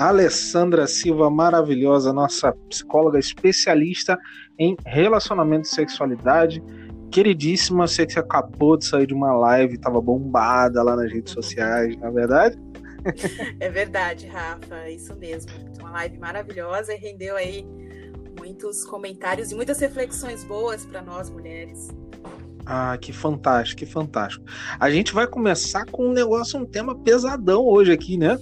Alessandra Silva, maravilhosa, nossa psicóloga especialista em relacionamento e sexualidade. Queridíssima, sei que você acabou de sair de uma live, estava bombada lá nas redes sociais, na é verdade? É verdade, Rafa, isso mesmo. Uma live maravilhosa e rendeu aí muitos comentários e muitas reflexões boas para nós mulheres. Ah, que fantástico, que fantástico. A gente vai começar com um negócio, um tema pesadão hoje aqui, né?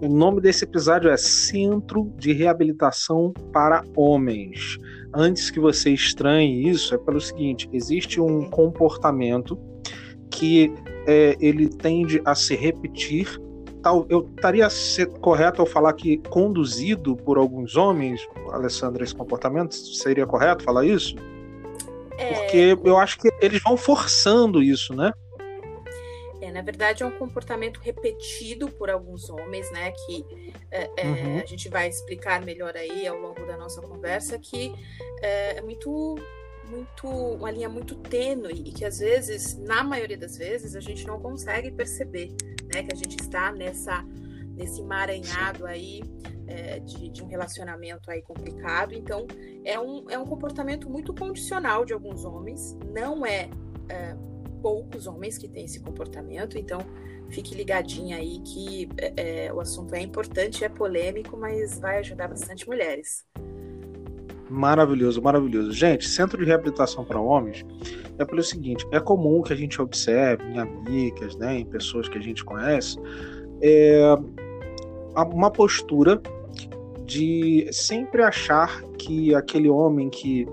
O nome desse episódio é Centro de Reabilitação para Homens. Antes que você estranhe isso, é pelo seguinte: existe um comportamento que é, ele tende a se repetir. Tal, eu estaria correto ao falar que conduzido por alguns homens, Alessandra, esse comportamento? Seria correto falar isso? É... Porque eu acho que eles vão forçando isso, né? É, na verdade, é um comportamento repetido por alguns homens, né? Que é, é, uhum. a gente vai explicar melhor aí ao longo da nossa conversa, que é, é muito muito uma linha muito tênue e que às vezes, na maioria das vezes, a gente não consegue perceber, né, que a gente está nessa nesse emaranhado aí é, de, de, um relacionamento aí complicado. Então, é um, é um comportamento muito condicional de alguns homens, não é, é poucos homens que têm esse comportamento, então fique ligadinha aí que é, é, o assunto é importante, é polêmico, mas vai ajudar bastante mulheres. Maravilhoso, maravilhoso. Gente, centro de reabilitação para homens é pelo seguinte: é comum que a gente observe em amigas, né, em pessoas que a gente conhece, é, uma postura de sempre achar que aquele homem que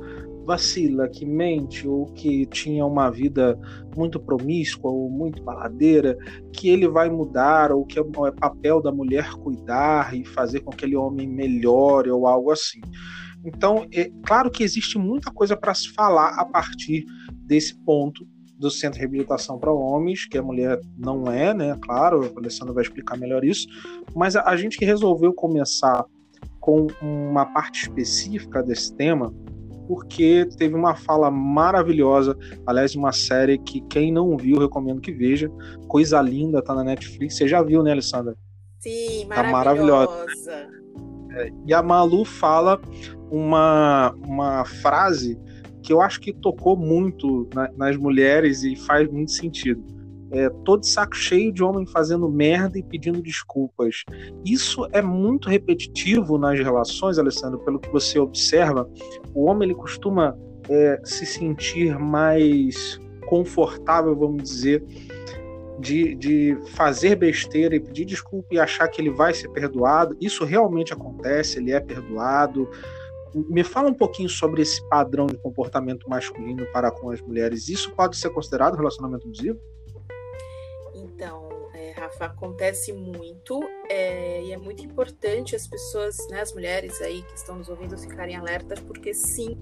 vacila, que mente ou que tinha uma vida muito promíscua ou muito baladeira, que ele vai mudar ou que é, é papel da mulher cuidar e fazer com que aquele homem melhore ou algo assim. Então, é claro que existe muita coisa para se falar a partir desse ponto do centro de reabilitação para homens, que a mulher não é, né? Claro, a Alessandra vai explicar melhor isso, mas a, a gente resolveu começar com uma parte específica desse tema, porque teve uma fala maravilhosa, aliás, uma série que quem não viu, recomendo que veja. Coisa linda, tá na Netflix. Você já viu, né, Alessandra? Sim, maravilhosa. Tá maravilhosa. É, e a Malu fala uma, uma frase que eu acho que tocou muito na, nas mulheres e faz muito sentido é, todo saco cheio de homem fazendo merda e pedindo desculpas. Isso é muito repetitivo nas relações, Alessandro, pelo que você observa. O homem ele costuma é, se sentir mais confortável, vamos dizer, de, de fazer besteira e pedir desculpa e achar que ele vai ser perdoado. Isso realmente acontece, ele é perdoado. Me fala um pouquinho sobre esse padrão de comportamento masculino para com as mulheres. Isso pode ser considerado relacionamento abusivo? Rafa, acontece muito é, e é muito importante as pessoas, né, as mulheres aí que estão nos ouvindo ficarem alertas, porque sim,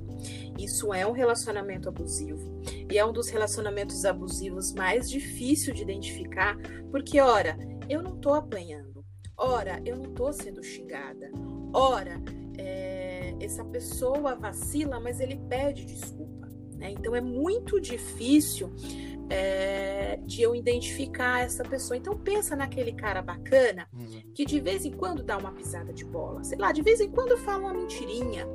isso é um relacionamento abusivo. E é um dos relacionamentos abusivos mais difícil de identificar, porque, ora, eu não tô apanhando, ora, eu não tô sendo xingada, ora, é, essa pessoa vacila, mas ele pede desculpa. Né? Então é muito difícil é, de eu identificar essa pessoa. Então pensa naquele cara bacana uhum. que de vez em quando dá uma pisada de bola, sei lá, de vez em quando fala uma mentirinha,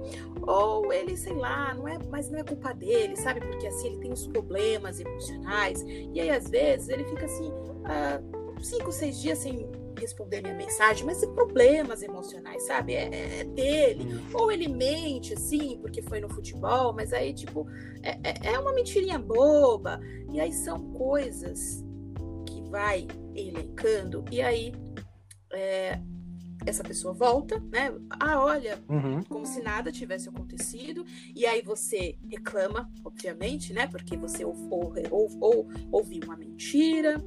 ou ele, sei lá, não é, mas não é culpa dele, sabe? Porque assim ele tem uns problemas emocionais e aí às vezes ele fica assim uh, cinco, seis dias sem responder minha mensagem, mas é problemas emocionais, sabe? É, é dele. Ou ele mente, assim, porque foi no futebol, mas aí, tipo, é, é, é uma mentirinha boba. E aí são coisas que vai elencando, e aí é, essa pessoa volta, né? Ah, olha, uhum. como se nada tivesse acontecido. E aí você reclama, obviamente, né? Porque você ou, ou, ou ouviu uma mentira,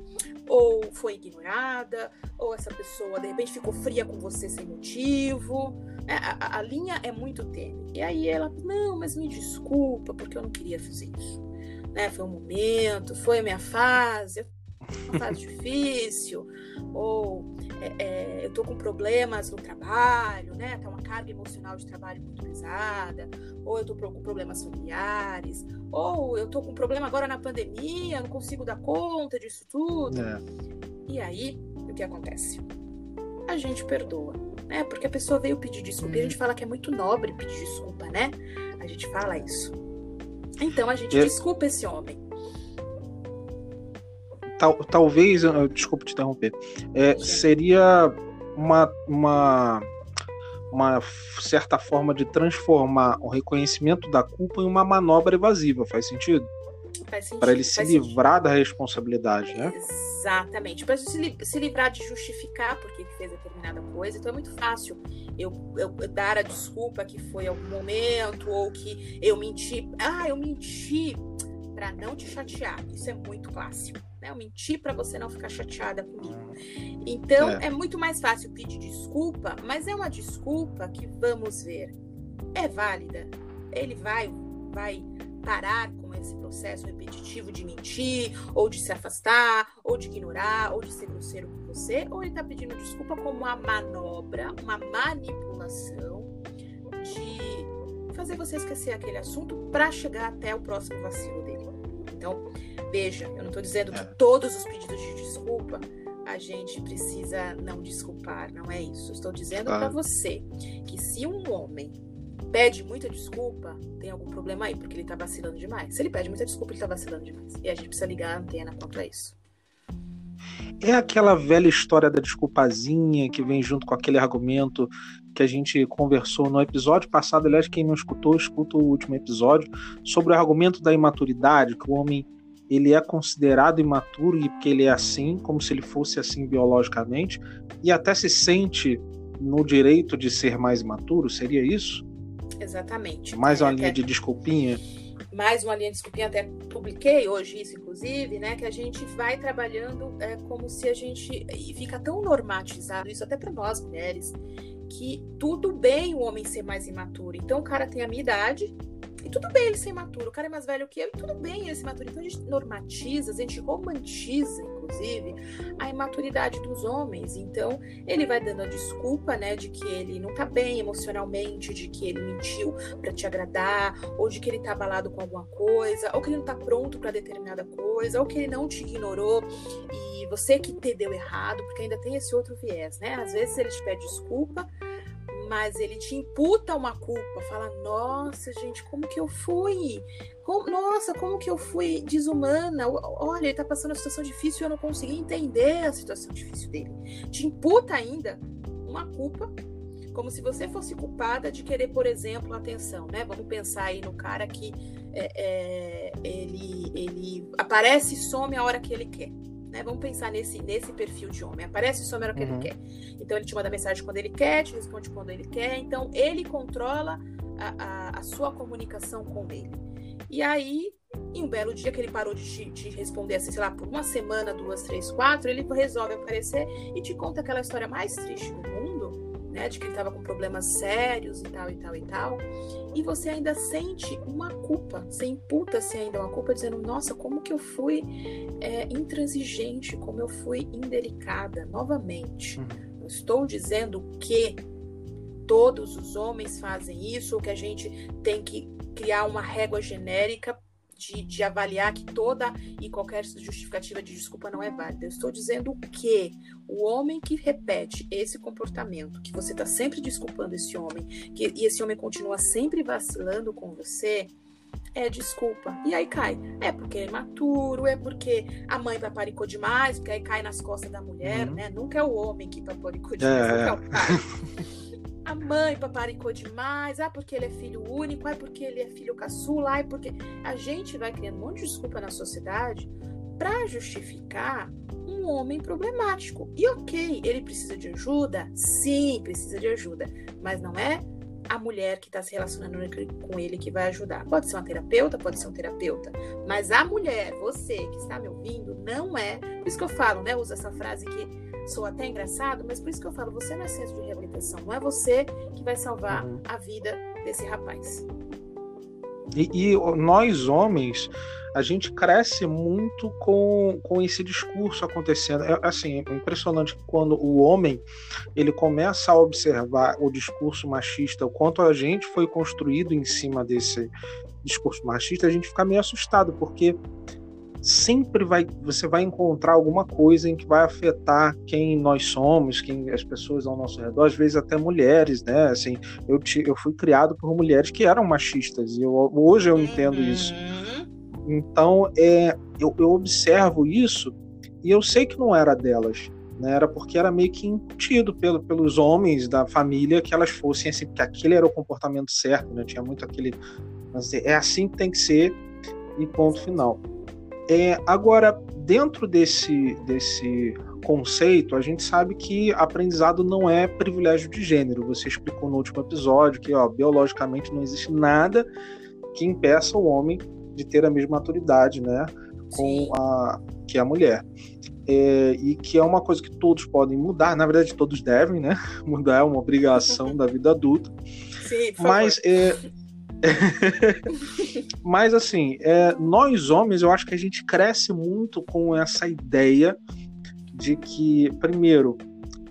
ou foi ignorada, ou essa pessoa de repente ficou fria com você sem motivo. É, a, a, linha é muito tênue. E aí ela, não, mas me desculpa, porque eu não queria fazer isso. Né? Foi um momento, foi a minha fase, fase difícil, ou é, é, eu tô com problemas no trabalho, né? Tá uma carga emocional de trabalho muito pesada, ou eu tô com problemas familiares, ou eu tô com problema agora na pandemia, não consigo dar conta disso tudo. É. E aí, o que acontece? a gente perdoa, né? Porque a pessoa veio pedir desculpa. E a gente fala que é muito nobre pedir desculpa, né? A gente fala isso. Então a gente desculpa esse homem. Tal, talvez, desculpa te interromper, é, seria uma, uma, uma certa forma de transformar o reconhecimento da culpa em uma manobra evasiva, faz sentido? Para ele se livrar sentido. da responsabilidade, né? Exatamente. Para se, se livrar de justificar por que fez determinada coisa. Então é muito fácil eu, eu, dar a desculpa que foi algum momento ou que eu menti. Ah, eu menti para não te chatear. Isso é muito clássico. Né? Eu menti para você não ficar chateada comigo. Então é. é muito mais fácil pedir desculpa, mas é uma desculpa que vamos ver é válida. Ele vai vai parar com esse processo repetitivo de mentir, ou de se afastar, ou de ignorar, ou de ser grosseiro com você, ou ele está pedindo desculpa como uma manobra, uma manipulação de fazer você esquecer aquele assunto para chegar até o próximo vacilo dele. Então, veja, eu não estou dizendo que é. todos os pedidos de desculpa a gente precisa não desculpar, não é isso. Estou dizendo para você que se um homem pede muita desculpa, tem algum problema aí, porque ele tá vacilando demais. Se ele pede muita desculpa, ele tá vacilando demais. E a gente precisa ligar a antena contra isso. É aquela velha história da desculpazinha que vem junto com aquele argumento que a gente conversou no episódio passado. Aliás, quem não escutou, escuta o último episódio sobre o argumento da imaturidade, que o homem ele é considerado imaturo e porque ele é assim, como se ele fosse assim biologicamente, e até se sente no direito de ser mais imaturo, seria isso? Exatamente. Mais uma linha de desculpinha. Mais uma linha de desculpinha, até publiquei hoje isso, inclusive, né? Que a gente vai trabalhando é, como se a gente. E fica tão normatizado isso, até para nós mulheres, que tudo bem o homem ser mais imaturo. Então o cara tem a minha idade, e tudo bem ele ser imaturo, o cara é mais velho que eu, e tudo bem ele ser imaturo. Então a gente normatiza, a gente romantiza, inclusive, a imaturidade dos homens. Então ele vai dando a desculpa, né, de que ele não tá bem emocionalmente, de que ele mentiu para te agradar, ou de que ele tá abalado com alguma coisa, ou que ele não tá pronto para determinada coisa, ou que ele não te ignorou e você que entendeu errado, porque ainda tem esse outro viés, né? Às vezes ele te pede desculpa, mas ele te imputa uma culpa, fala: "Nossa, gente, como que eu fui? Como, nossa, como que eu fui desumana? Olha, ele tá passando uma situação difícil e eu não consegui entender a situação difícil dele". Te imputa ainda uma culpa, como se você fosse culpada de querer, por exemplo, atenção, né? Vamos pensar aí no cara que é, é, ele, ele aparece e some a hora que ele quer. Né? Vamos pensar nesse, nesse perfil de homem. Aparece e some o que uhum. ele quer. Então ele te manda mensagem quando ele quer, te responde quando ele quer. Então ele controla a, a, a sua comunicação com ele. E aí, em um belo dia que ele parou de te, te, responder assim, sei lá, por uma semana, duas, três, quatro, ele resolve aparecer e te conta aquela história mais triste do mundo né, de que ele estava com problemas sérios e tal e tal e tal, e você ainda sente uma culpa, você imputa-se ainda uma culpa, dizendo: Nossa, como que eu fui é, intransigente, como eu fui indelicada. Novamente, uhum. não estou dizendo que todos os homens fazem isso, ou que a gente tem que criar uma régua genérica de, de, avaliar que toda e qualquer justificativa de desculpa não é válida. Eu estou dizendo que o homem que repete esse comportamento, que você está sempre desculpando esse homem, que, e esse homem continua sempre vacilando com você, é desculpa. E aí cai. É porque é maturo, é porque a mãe paparicou demais, porque aí cai nas costas da mulher, uhum. né? Nunca é o homem que paparicou demais, é. nunca é o pai. a mãe paparicou demais, ah, porque ele é filho único, ah, porque ele é filho caçula, ah, porque. A gente vai criando um monte de desculpa na sociedade para justificar um homem problemático. E ok, ele precisa de ajuda? Sim, precisa de ajuda. Mas não é a mulher que está se relacionando com ele que vai ajudar. Pode ser uma terapeuta, pode ser um terapeuta. Mas a mulher, você que está me ouvindo, não é. Por isso que eu falo, né? Uso essa frase que sou até engraçado, mas por isso que eu falo, você não é centro de reabilitação, não é você que vai salvar uhum. a vida desse rapaz. E, e, nós homens, a gente cresce muito com, com esse discurso acontecendo. É, assim, é impressionante quando o homem ele começa a observar o discurso machista, o quanto a gente foi construído em cima desse discurso machista, a gente fica meio assustado, porque sempre vai você vai encontrar alguma coisa em que vai afetar quem nós somos, quem as pessoas ao nosso redor, às vezes até mulheres, né? Assim, eu, te, eu fui criado por mulheres que eram machistas e eu, hoje eu entendo isso. Então, é, eu, eu observo isso e eu sei que não era delas. Né, era porque era meio que incutido pelo, pelos homens da família que elas fossem assim, porque aquele era o comportamento certo, né? Tinha muito aquele. É assim que tem que ser, e ponto final. É, agora, dentro desse, desse conceito, a gente sabe que aprendizado não é privilégio de gênero. Você explicou no último episódio que, ó, biologicamente, não existe nada que impeça o homem de ter a mesma maturidade, né, com a que a mulher. É, e que é uma coisa que todos podem mudar, na verdade todos devem, né? Mudar é uma obrigação da vida adulta. Sim, Mas é, Mas assim, é, nós homens, eu acho que a gente cresce muito com essa ideia de que, primeiro,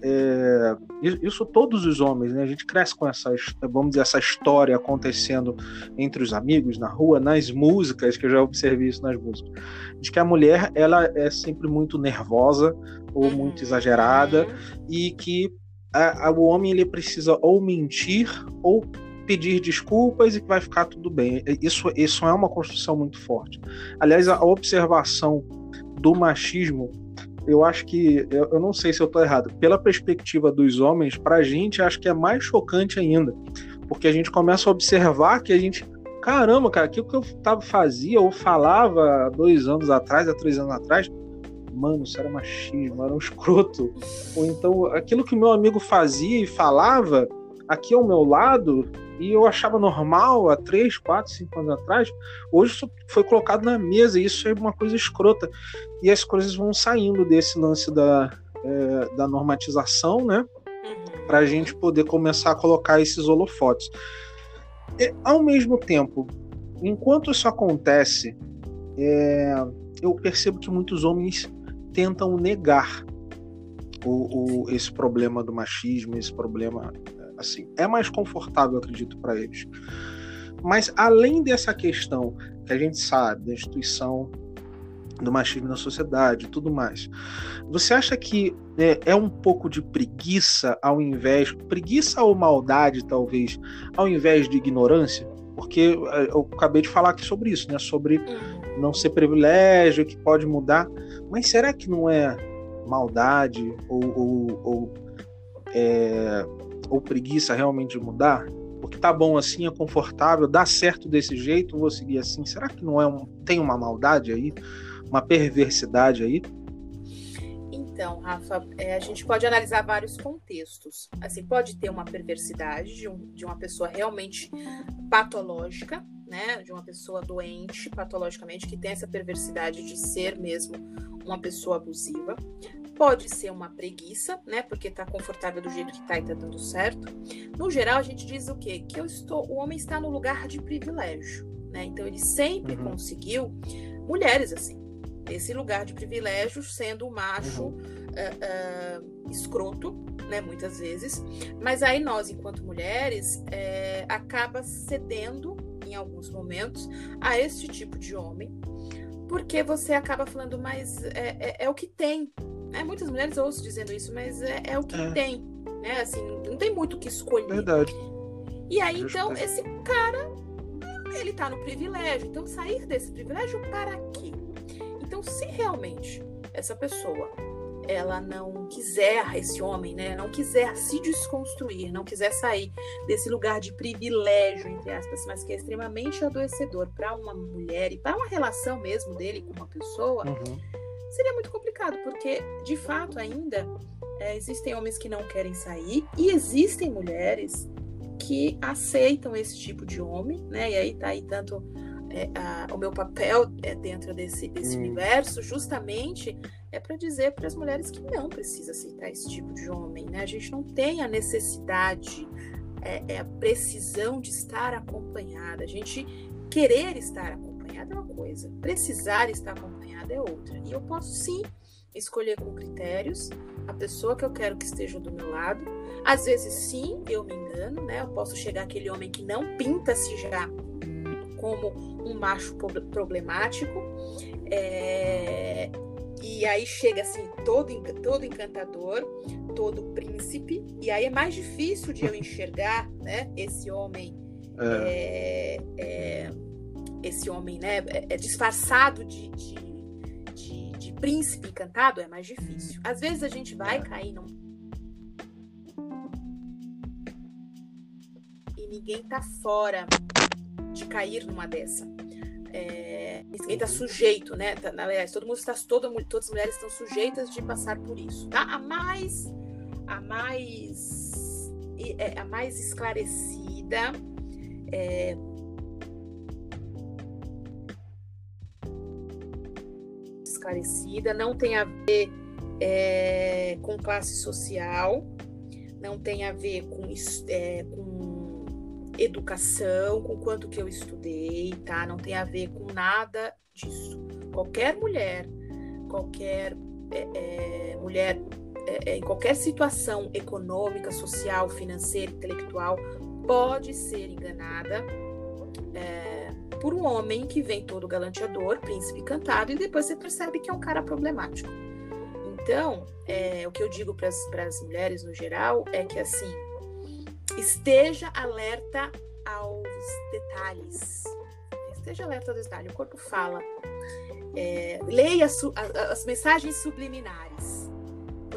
é, isso todos os homens, né? A gente cresce com essa, vamos dizer, essa história acontecendo entre os amigos, na rua, nas músicas, que eu já observei isso nas músicas, de que a mulher ela é sempre muito nervosa ou muito uhum. exagerada e que a, a, o homem ele precisa ou mentir ou pedir desculpas e que vai ficar tudo bem. Isso, isso é uma construção muito forte. Aliás, a observação do machismo, eu acho que, eu, eu não sei se eu estou errado, pela perspectiva dos homens, para a gente, acho que é mais chocante ainda, porque a gente começa a observar que a gente, caramba, cara, aquilo que eu tava, fazia ou falava dois anos atrás, há três anos atrás, mano, isso era machismo, era um escroto. Ou então, aquilo que meu amigo fazia e falava aqui ao meu lado, e eu achava normal há 3, 4, 5 anos atrás, hoje isso foi colocado na mesa e isso é uma coisa escrota. E as coisas vão saindo desse lance da, é, da normatização, né? Uhum. Para a gente poder começar a colocar esses holofotes. E, ao mesmo tempo, enquanto isso acontece, é, eu percebo que muitos homens tentam negar o, o, esse problema do machismo, esse problema assim, é mais confortável, acredito, para eles. Mas além dessa questão que a gente sabe da instituição do machismo na sociedade, tudo mais, você acha que é, é um pouco de preguiça ao invés preguiça ou maldade talvez ao invés de ignorância? Porque é, eu acabei de falar aqui sobre isso, né? Sobre uhum. não ser privilégio, que pode mudar. Mas será que não é maldade ou, ou, ou é, ou preguiça realmente de mudar? Porque tá bom assim, é confortável, dá certo desse jeito, vou seguir assim. Será que não é um, tem uma maldade aí, uma perversidade aí? Então, Rafa, é, a gente pode analisar vários contextos. Assim, pode ter uma perversidade de, um, de uma pessoa realmente patológica, né? De uma pessoa doente patologicamente, que tem essa perversidade de ser mesmo uma pessoa abusiva. Pode ser uma preguiça, né? Porque tá confortável do jeito que tá e tá dando certo. No geral, a gente diz o quê? Que eu estou, o homem está no lugar de privilégio, né? Então ele sempre uhum. conseguiu mulheres assim, esse lugar de privilégio, sendo o macho uhum. uh, uh, escroto, né? Muitas vezes. Mas aí nós, enquanto mulheres, é, acaba cedendo em alguns momentos a este tipo de homem, porque você acaba falando, mas é, é, é o que tem, né? Muitas mulheres ouço dizendo isso, mas é, é o que é. tem. Né? Assim, não tem muito o que escolher. Verdade. E aí, então, esse cara, ele tá no privilégio. Então, sair desse privilégio para quê? Então, se realmente essa pessoa ela não quiser esse homem, né, não quiser se desconstruir, não quiser sair desse lugar de privilégio entre aspas, mas que é extremamente adoecedor para uma mulher e para uma relação mesmo dele com uma pessoa, uhum seria muito complicado, porque de fato ainda é, existem homens que não querem sair e existem mulheres que aceitam esse tipo de homem, né? E aí tá aí tanto é, a, o meu papel é, dentro desse, desse hum. universo, justamente é para dizer para as mulheres que não precisa aceitar esse tipo de homem, né? A gente não tem a necessidade, é, é a precisão de estar acompanhada. A gente querer estar acompanhada é uma coisa, precisar estar acompanhada é outra. E eu posso sim escolher com critérios a pessoa que eu quero que esteja do meu lado. Às vezes sim, eu me engano, né? Eu posso chegar aquele homem que não pinta-se já como um macho problemático. É, e aí chega assim, todo, todo encantador, todo príncipe, e aí é mais difícil de eu enxergar né, esse homem. É. É, é esse homem né, é, é disfarçado de, de, de, de, príncipe encantado, é mais difícil. Às vezes a gente vai cair num. E ninguém tá fora de cair numa dessa é, ninguém está sujeito, né? Tá, aliás, todo mundo está, todo, todas as mulheres estão sujeitas de passar por isso, tá? A mais, a mais, é, a mais esclarecida, é, esclarecida, não tem a ver é, com classe social, não tem a ver com, é, com educação, com quanto que eu estudei, tá? Não tem a ver com nada disso. Qualquer mulher, qualquer é, é, mulher é, é, em qualquer situação econômica, social, financeira, intelectual, pode ser enganada é, por um homem que vem todo galanteador, príncipe cantado, e depois você percebe que é um cara problemático. Então, é, o que eu digo para as mulheres no geral é que assim Esteja alerta aos detalhes. Esteja alerta aos detalhes. O corpo fala. É, leia as, as mensagens subliminares.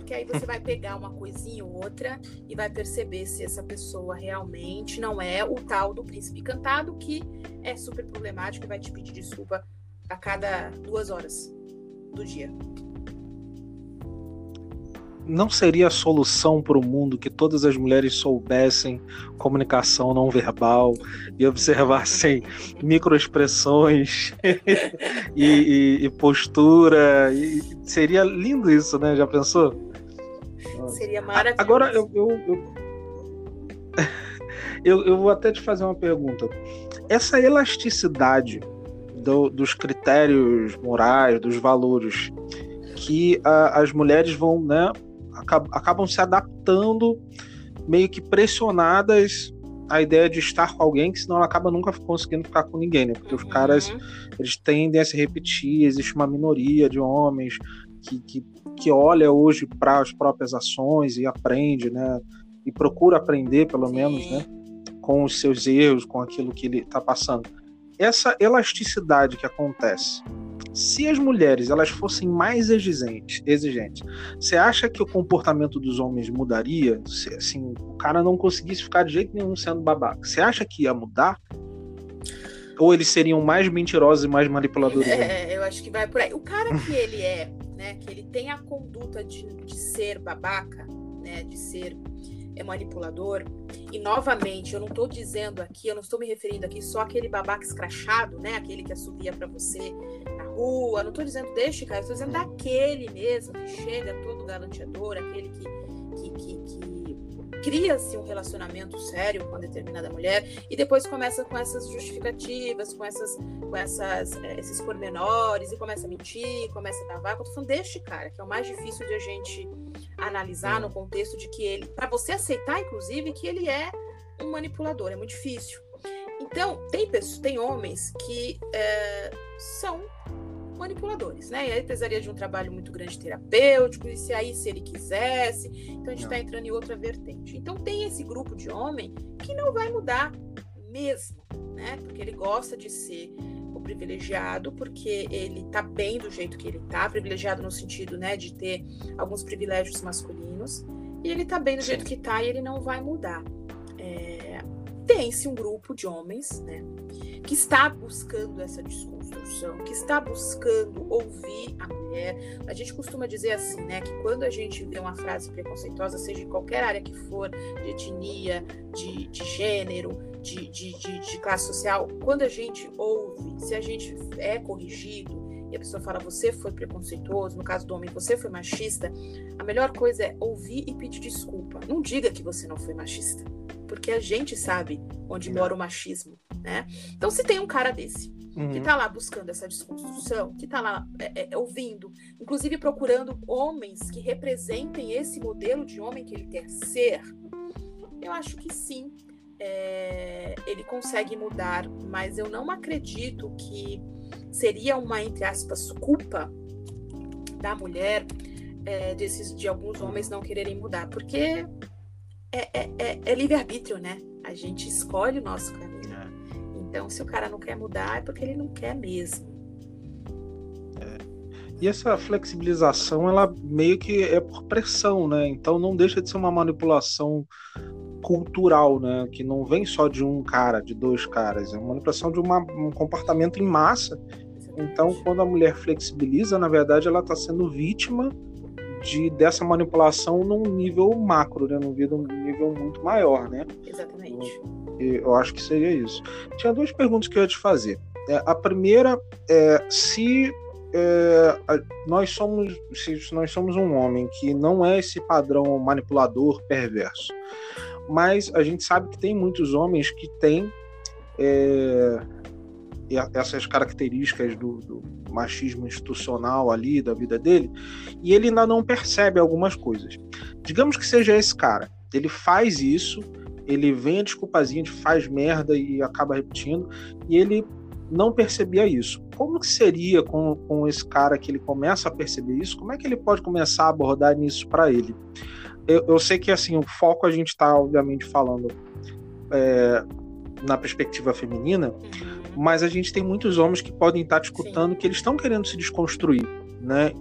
Porque aí você vai pegar uma coisinha ou outra e vai perceber se essa pessoa realmente não é o tal do príncipe cantado que é super problemático e vai te pedir desculpa a cada duas horas do dia não seria a solução para o mundo que todas as mulheres soubessem comunicação não verbal e observassem microexpressões e, e, e, postura? E seria lindo isso, né? Já pensou? Seria maravilhoso. Agora eu, eu, eu, eu, vou até te fazer uma pergunta. Essa elasticidade do, dos critérios morais, dos valores que a, as mulheres vão né, acabam se adaptando, meio que pressionadas à ideia de estar com alguém, que senão ela acaba nunca conseguindo ficar com ninguém, né? Porque uhum. os caras, eles tendem a se repetir, existe uma minoria de homens que, que, que olha hoje para as próprias ações e aprende, né? E procura aprender, pelo menos, né? Com os seus erros, com aquilo que ele está passando. Essa elasticidade que acontece se as mulheres elas fossem mais exigentes, exigentes, você acha que o comportamento dos homens mudaria? Se assim, o cara não conseguisse ficar de jeito nenhum sendo babaca, você acha que ia mudar? Ou eles seriam mais mentirosos e mais manipuladores? É, eu acho que vai por aí. O cara que ele é, né, que ele tem a conduta de, de ser babaca, né, de ser é manipulador, e novamente, eu não estou dizendo aqui, eu não estou me referindo aqui só aquele babaca escrachado, né? Aquele que assovia para você na rua, não estou dizendo deste cara, estou dizendo daquele mesmo que chega todo galanteador, aquele que, que, que, que cria-se um relacionamento sério com determinada mulher e depois começa com essas justificativas, com essas, com essas, é, esses pormenores e começa a mentir, começa a vaga. Eu falando deste cara, que é o mais difícil de a gente analisar no contexto de que ele, para você aceitar, inclusive, que ele é um manipulador, é muito difícil. Então, tem pessoas, tem homens que é, são manipuladores, né? E aí precisaria de um trabalho muito grande terapêutico, e se aí se ele quisesse, então a gente está entrando em outra vertente. Então tem esse grupo de homem que não vai mudar mesmo, né? Porque ele gosta de ser o privilegiado, porque ele tá bem do jeito que ele tá, privilegiado no sentido, né, de ter alguns privilégios masculinos, e ele tá bem do jeito que tá e ele não vai mudar. É... Tem-se um grupo de homens, né, que está buscando essa desconstrução, que está buscando ouvir a mulher. A gente costuma dizer assim, né, que quando a gente vê uma frase preconceituosa, seja em qualquer área que for, de etnia, de, de gênero, de, de, de, de classe social, quando a gente ouve, se a gente é corrigido, e a pessoa fala, você foi preconceituoso, no caso do homem, você foi machista, a melhor coisa é ouvir e pedir desculpa. Não diga que você não foi machista, porque a gente sabe onde mora o machismo né? Então, se tem um cara desse uhum. que tá lá buscando essa desconstrução, que tá lá é, é, ouvindo, inclusive procurando homens que representem esse modelo de homem que ele quer ser, eu acho que sim, é, ele consegue mudar, mas eu não acredito que seria uma, entre aspas, culpa da mulher é, desses, de alguns homens não quererem mudar, porque é, é, é, é livre-arbítrio, né? A gente escolhe o nosso caminho. É. Então, se o cara não quer mudar, é porque ele não quer mesmo. E essa flexibilização, ela meio que é por pressão, né? Então não deixa de ser uma manipulação cultural, né? Que não vem só de um cara, de dois caras, é uma manipulação de uma, um comportamento em massa. Então, quando a mulher flexibiliza, na verdade, ela está sendo vítima de dessa manipulação num nível macro, né? Num nível muito maior, né? Exatamente. Eu acho que seria isso. Tinha duas perguntas que eu ia te fazer. É, a primeira é se é, nós somos se nós somos um homem que não é esse padrão manipulador perverso mas a gente sabe que tem muitos homens que têm é, essas características do, do, machismo institucional ali da vida dele e ele ainda não percebe algumas coisas. Digamos que seja esse cara, ele faz isso, ele vem a desculpazinha de faz merda e acaba repetindo e ele não percebia isso. Como que seria com, com esse cara que ele começa a perceber isso? Como é que ele pode começar a abordar nisso para ele? eu, eu sei que assim o foco a gente está obviamente falando é, na perspectiva feminina, uhum. mas a gente tem muitos homens que podem estar tá escutando Sim. que eles estão querendo se desconstruir, né?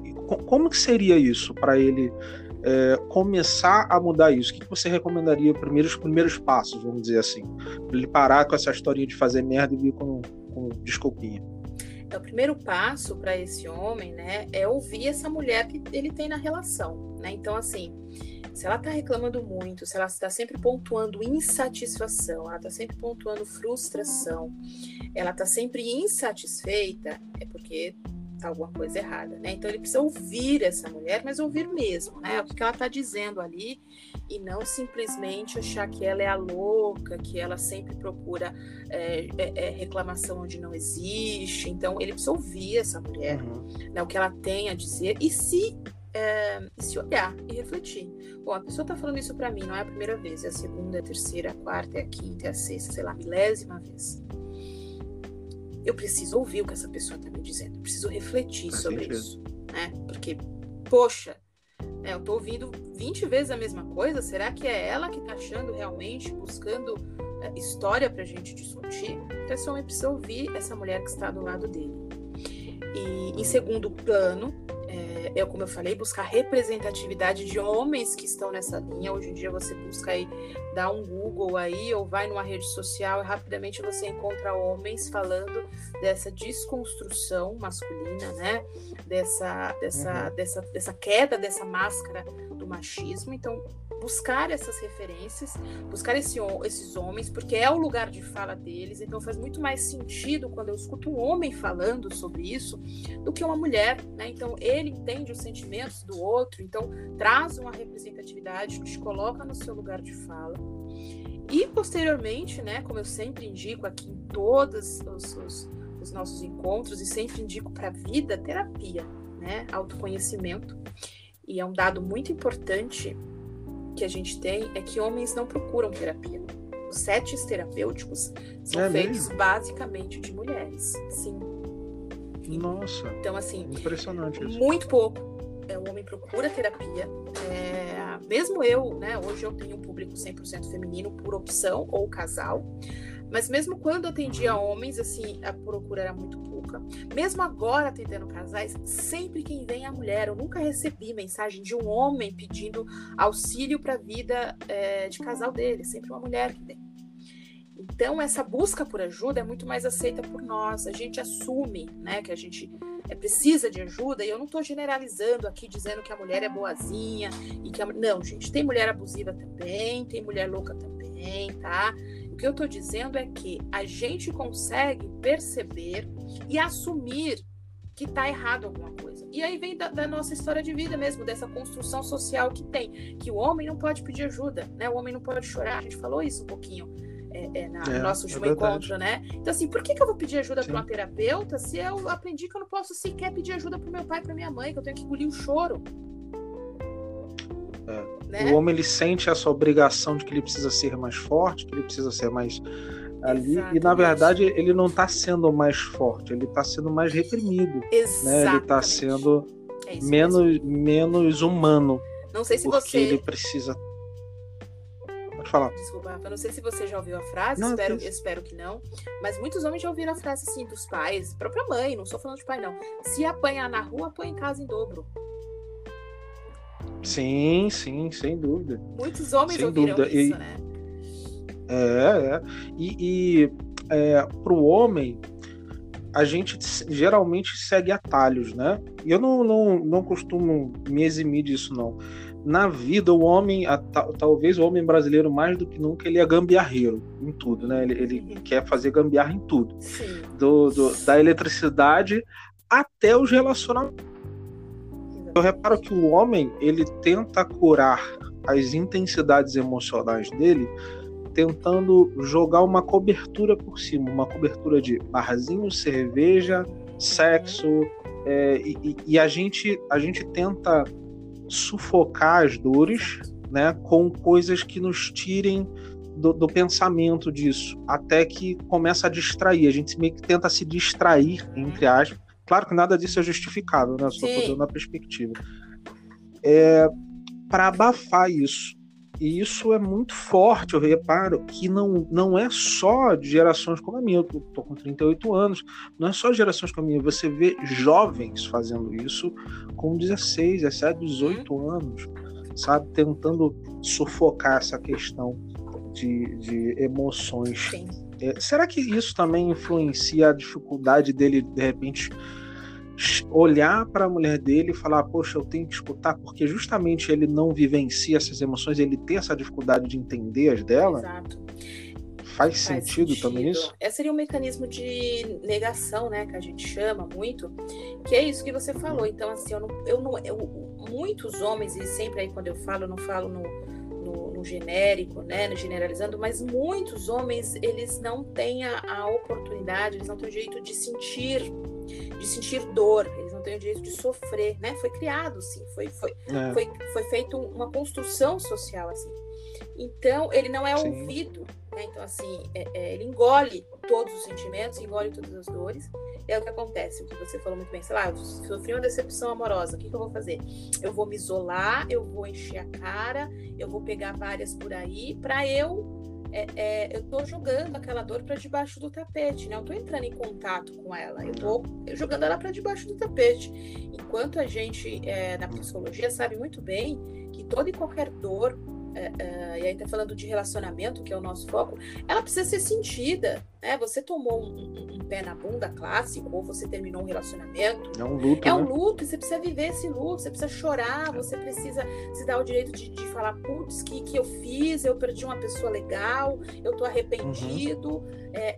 como que seria isso para ele é, começar a mudar isso? O que, você recomendaria primeiro, os primeiros passos, vamos dizer assim, para ele parar com essa historinha de fazer merda e vir com, com desculpinha? Então, o primeiro passo para esse homem, né, é ouvir essa mulher que ele tem na relação, né? Então, assim, se ela está reclamando muito, se ela está sempre pontuando insatisfação, ela está sempre pontuando frustração, ela está sempre insatisfeita, é porque tá alguma coisa errada, né? Então ele precisa ouvir essa mulher, mas ouvir mesmo, né? O que ela está dizendo ali e não simplesmente achar que ela é a louca, que ela sempre procura é, é, é reclamação onde não existe. Então ele precisa ouvir essa mulher, uhum. né? O que ela tem a dizer e se é, se olhar e refletir. Bom, a pessoa está falando isso para mim, não é a primeira vez, é a segunda, é a terceira, é a quarta, é a quinta, é a sexta, sei lá, a milésima vez. Eu preciso ouvir o que essa pessoa está me dizendo, eu preciso refletir Faz sobre sentido. isso, né? Porque, poxa, né, eu estou ouvindo 20 vezes a mesma coisa, será que é ela que está achando realmente, buscando é, história para a gente discutir? Então, esse homem precisa ouvir essa mulher que está do lado dele. E, em segundo plano, é, como eu falei, buscar representatividade de homens que estão nessa linha. Hoje em dia você busca aí, dá um Google aí, ou vai numa rede social e rapidamente você encontra homens falando dessa desconstrução masculina, né? Dessa, dessa, uhum. dessa, dessa queda dessa máscara do machismo. Então, buscar essas referências, buscar esse, esses homens, porque é o lugar de fala deles, então faz muito mais sentido quando eu escuto um homem falando sobre isso do que uma mulher, né? Então ele entende os sentimentos do outro, então traz uma representatividade, te coloca no seu lugar de fala. E posteriormente, né, como eu sempre indico aqui em todos os, os, os nossos encontros e sempre indico para a vida, terapia, né, autoconhecimento. E é um dado muito importante que a gente tem é que homens não procuram terapia. Os setes terapêuticos são é feitos mesmo? basicamente de mulheres. Sim. Nossa. Então, assim. Impressionante isso. Muito pouco. É, o homem procura terapia. É, mesmo eu, né? Hoje eu tenho um público 100% feminino por opção ou casal. Mas mesmo quando atendia homens, assim, a procura era muito pouca. Mesmo agora atendendo casais, sempre quem vem é a mulher. Eu nunca recebi mensagem de um homem pedindo auxílio para a vida é, de casal dele. Sempre uma mulher que vem. Então, essa busca por ajuda é muito mais aceita por nós. A gente assume né, que a gente é, precisa de ajuda, e eu não estou generalizando aqui dizendo que a mulher é boazinha e que a... Não, gente, tem mulher abusiva também, tem mulher louca também, tá? O que eu estou dizendo é que a gente consegue perceber e assumir que está errado alguma coisa. E aí vem da, da, nossa história de vida mesmo, dessa construção social que tem, que o homem não pode pedir ajuda, né? O homem não pode chorar. A gente falou isso um pouquinho é, é, na, é, no nosso é último encontro, né? Então, assim, por que, que eu vou pedir ajuda para uma terapeuta se eu aprendi que eu não posso sequer pedir ajuda para meu pai, para minha mãe, que eu tenho que engolir o choro? É. Né? O homem ele sente essa obrigação de que ele precisa ser mais forte, que ele precisa ser mais ali Exatamente. e na verdade ele não está sendo mais forte, ele está sendo mais reprimido, Exatamente. né? Ele está sendo é menos menos humano. Não sei se porque você ele precisa Pode falar. Desculpa, Rafa. Não sei se você já ouviu a frase, não, espero, espero que não. Mas muitos homens já ouviram a frase assim dos pais, própria mãe, não sou falando de pai, não. Se apanhar na rua, põe em casa em dobro. Sim, sim, sem dúvida. Muitos homens sem ouviram dúvida. isso, e, né? É, é. E, e é, para o homem, a gente geralmente segue atalhos, né? E eu não, não, não costumo me eximir disso, não. Na vida, o homem, a, talvez o homem brasileiro, mais do que nunca, ele é gambiarreiro em tudo, né? Ele, ele uhum. quer fazer gambiarra em tudo. Do, do, da eletricidade até os relacionamentos eu reparo que o homem ele tenta curar as intensidades emocionais dele tentando jogar uma cobertura por cima, uma cobertura de barzinho, cerveja, sexo, é, e, e, a gente a gente tenta sufocar as dores, né, com coisas que nos tirem do, do, pensamento disso, até que começa a distrair. A gente meio que tenta se distrair, entre aspas, Claro que nada disso é justificável, né? Só estou dando a perspectiva. É, para abafar isso. E isso é muito forte, eu reparo que não, não é só de gerações como a minha, eu tô com 38 anos, não é só gerações como a minha, você vê jovens fazendo isso com 16, 17, 18 anos, sabe? Tentando sufocar essa questão de, de emoções. É, será que isso também influencia a dificuldade dele, de repente, olhar para a mulher dele e falar, poxa, eu tenho que escutar, porque justamente ele não vivencia essas emoções, ele tem essa dificuldade de entender as dela. Exato. Faz, Faz sentido, sentido, também isso? Esse seria um mecanismo de negação, né, que a gente chama muito, que é isso que você falou. Então, assim, eu não, eu não eu, muitos homens, e sempre aí quando eu falo, eu não falo no, no, no genérico, né, no generalizando, mas muitos homens, eles não têm a, a oportunidade, eles não têm o jeito de sentir de sentir dor, eles não têm o direito de sofrer, né? Foi criado assim, foi, foi, é. foi, foi feito uma construção social assim. Então, ele não é Sim. ouvido, né? Então, assim, é, é, ele engole todos os sentimentos, engole todas as dores. E é o que acontece, o que você falou muito bem, sei lá, eu sofri uma decepção amorosa, o que, que eu vou fazer? Eu vou me isolar, eu vou encher a cara, eu vou pegar várias por aí, para eu é, é, eu estou jogando aquela dor para debaixo do tapete, né? Eu estou entrando em contato com ela, eu estou jogando ela para debaixo do tapete. Enquanto a gente é, na psicologia sabe muito bem que toda e qualquer dor é, é, e aí tá falando de relacionamento, que é o nosso foco, ela precisa ser sentida, né? Você tomou um, um, pé na bunda clássico, ou você terminou um relacionamento. É um luto. É né? um luto, e você precisa viver esse luto, você precisa chorar, você precisa se dar o direito de, de falar, putz, que, que eu fiz, eu perdi uma pessoa legal, eu tô arrependido, uhum. é,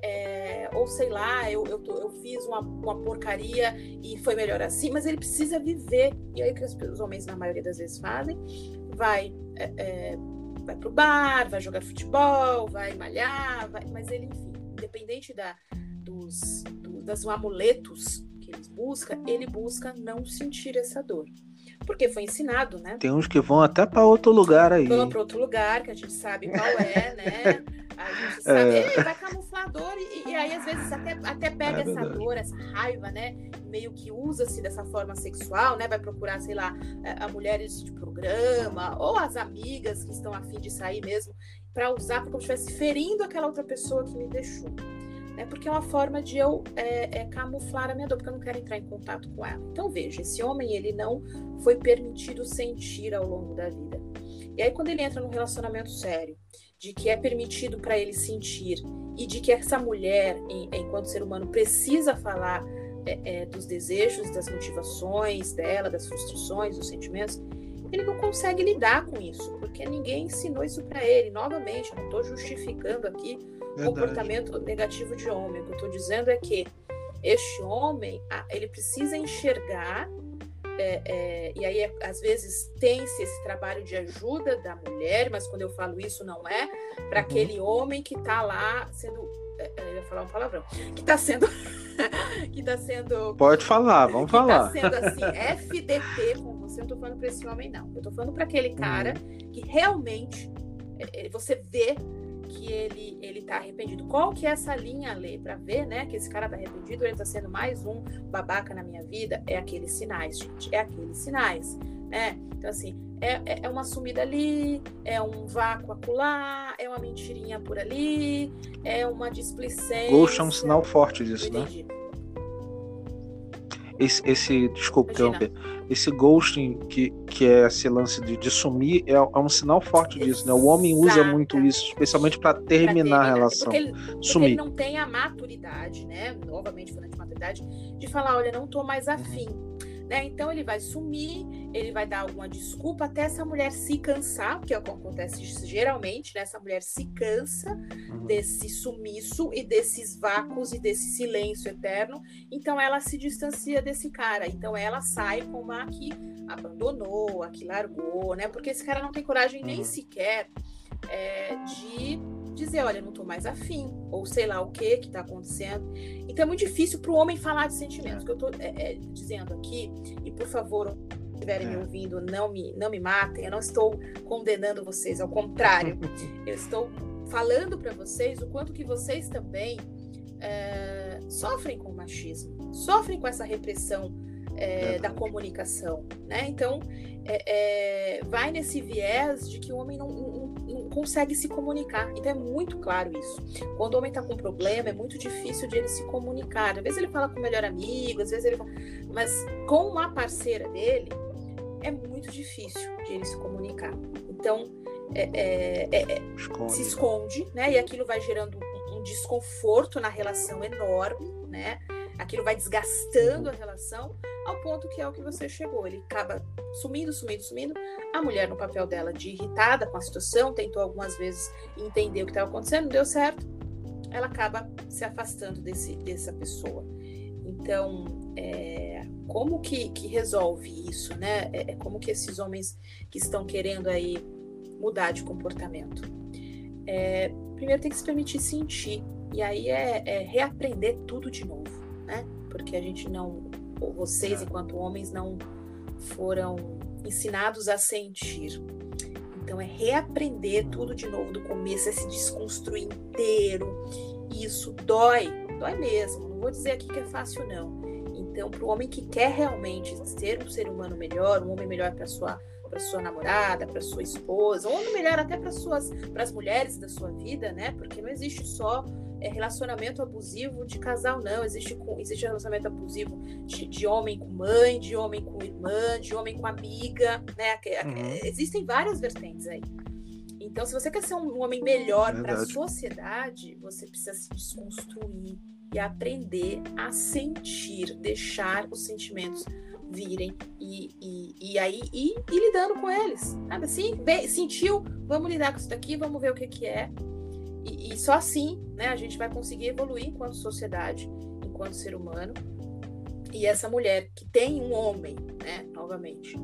é, ou sei lá, eu, eu, tô, eu fiz uma, uma porcaria e foi melhor assim, mas ele precisa viver. E aí o que os homens, na maioria das vezes, fazem? Vai é, é, vai pro bar, vai jogar futebol, vai malhar, vai... mas ele, enfim, independente da, dos, do, das amuletos que ele busca, ele busca não sentir essa dor. Porque foi ensinado, né? Tem uns que vão até para outro lugar aí. Vão para outro lugar, que a gente sabe qual é, né? A gente sabe, é. vai camuflador e, e, aí às vezes até, até pega é essa dor, essa raiva, né? Meio que usa-se dessa forma sexual, né? Vai procurar, sei lá, a, a mulheres de programa ou as amigas que estão afim de sair mesmo para usar como se estivesse ferindo aquela outra pessoa que me deixou. Né? Porque é uma forma de eu é, é, camuflar a minha dor, porque eu não quero entrar em contato com ela. Então veja, esse homem ele não foi permitido sentir ao longo da vida. E aí quando ele entra num relacionamento sério, de que é permitido para ele sentir e de que essa mulher, enquanto ser humano, precisa falar é, é, dos desejos, das motivações dela, das frustrações, dos sentimentos, ele não consegue lidar com isso, porque ninguém ensinou isso para ele. Novamente, eu não estou justificando aqui o comportamento negativo de homem. O que eu estou dizendo é que este homem, ele precisa enxergar é, é, e aí, às vezes, tem-se esse trabalho de ajuda da mulher, mas quando eu falo isso, não é para uhum. aquele homem que está lá sendo. É, é, eu ia falar um palavrão. Que está sendo. que está sendo. Pode falar, vamos que falar. Está sendo assim, FDP, como você você, não tô falando para esse homem, não. Eu tô falando para aquele cara uhum. que realmente é, você vê que ele ele tá arrependido. Qual que é essa linha, Lê, para ver, né, que esse cara tá arrependido, ele tá sendo mais um babaca na minha vida? É aqueles sinais, gente. É aqueles sinais, né? Então, assim, é, é, é uma sumida ali, é um vácuo acolá, é uma mentirinha por ali, é uma displicência. Ghost é um sinal forte disso, né? Esse, esse desculpa esse ghosting que, que é esse lance de, de sumir é, é um sinal forte disso, né? O homem usa muito isso, especialmente para terminar, terminar, a relação. Porque ele, porque sumir. ele não tem a maturidade, né? Novamente falando de maturidade, de falar, olha, não tô mais afim. Uhum né? Então ele vai sumir, ele vai dar alguma desculpa até essa mulher se cansar, que é o que acontece geralmente, né? Essa mulher se cansa uhum. desse sumiço e desses vácuos e desse silêncio eterno. Então ela se distancia desse cara. Então ela sai como a que abandonou, a que largou, né? Porque esse cara não tem coragem nem uhum. sequer é, de dizer, olha, não tô mais afim, ou sei lá o que que tá acontecendo. Então é muito difícil para o homem falar de sentimentos. O que eu tô é, é, dizendo aqui, e por favor, se estiverem me é. ouvindo, não me, não me matem, eu não estou condenando vocês, ao contrário, eu estou falando para vocês o quanto que vocês também é, sofrem com o machismo, sofrem com essa repressão é, da comunicação, né? Então, é, é, vai nesse viés de que o homem não, não, consegue se comunicar. Então, é muito claro isso. Quando o homem está com problema, é muito difícil de ele se comunicar. Às vezes ele fala com o melhor amigo, às vezes ele fala... Mas com uma parceira dele, é muito difícil de ele se comunicar. Então, é, é, é, é esconde. se esconde, né? E aquilo vai gerando um, um desconforto na relação enorme, né? Aquilo vai desgastando a relação ao ponto que é o que você chegou. Ele acaba sumindo, sumindo, sumindo. A mulher, no papel dela de irritada com a situação, tentou algumas vezes entender o que estava acontecendo, não deu certo. Ela acaba se afastando desse, dessa pessoa. Então, é, como que, que resolve isso, né? É, é, como que esses homens que estão querendo aí mudar de comportamento? É, primeiro tem que se permitir sentir. E aí é, é reaprender tudo de novo, né? Porque a gente não vocês, é. enquanto homens, não foram ensinados a sentir. Então é reaprender uhum. tudo de novo do começo, é se desconstruir inteiro. Isso dói, dói mesmo. Não vou dizer aqui que é fácil, não. Então, para o homem que quer realmente ser um ser humano melhor, um homem melhor para sua para sua namorada, para sua esposa, um homem melhor até para suas para as mulheres da sua vida, né? Porque não existe só é relacionamento abusivo de casal, não. Existe, com, existe relacionamento abusivo de, de homem com mãe, de homem com irmã, de homem com amiga, né? Uhum. Existem várias vertentes aí. Então, se você quer ser um homem melhor para a sociedade, você precisa se desconstruir e aprender a sentir, deixar os sentimentos virem e, e, e aí ir, ir lidando com eles. Sabe assim? sentiu, vamos lidar com isso daqui, vamos ver o que, que é e, e, só assim né, a gente vai conseguir evoluir enquanto sociedade, enquanto ser humano. E essa mulher que tem um homem, né, novamente,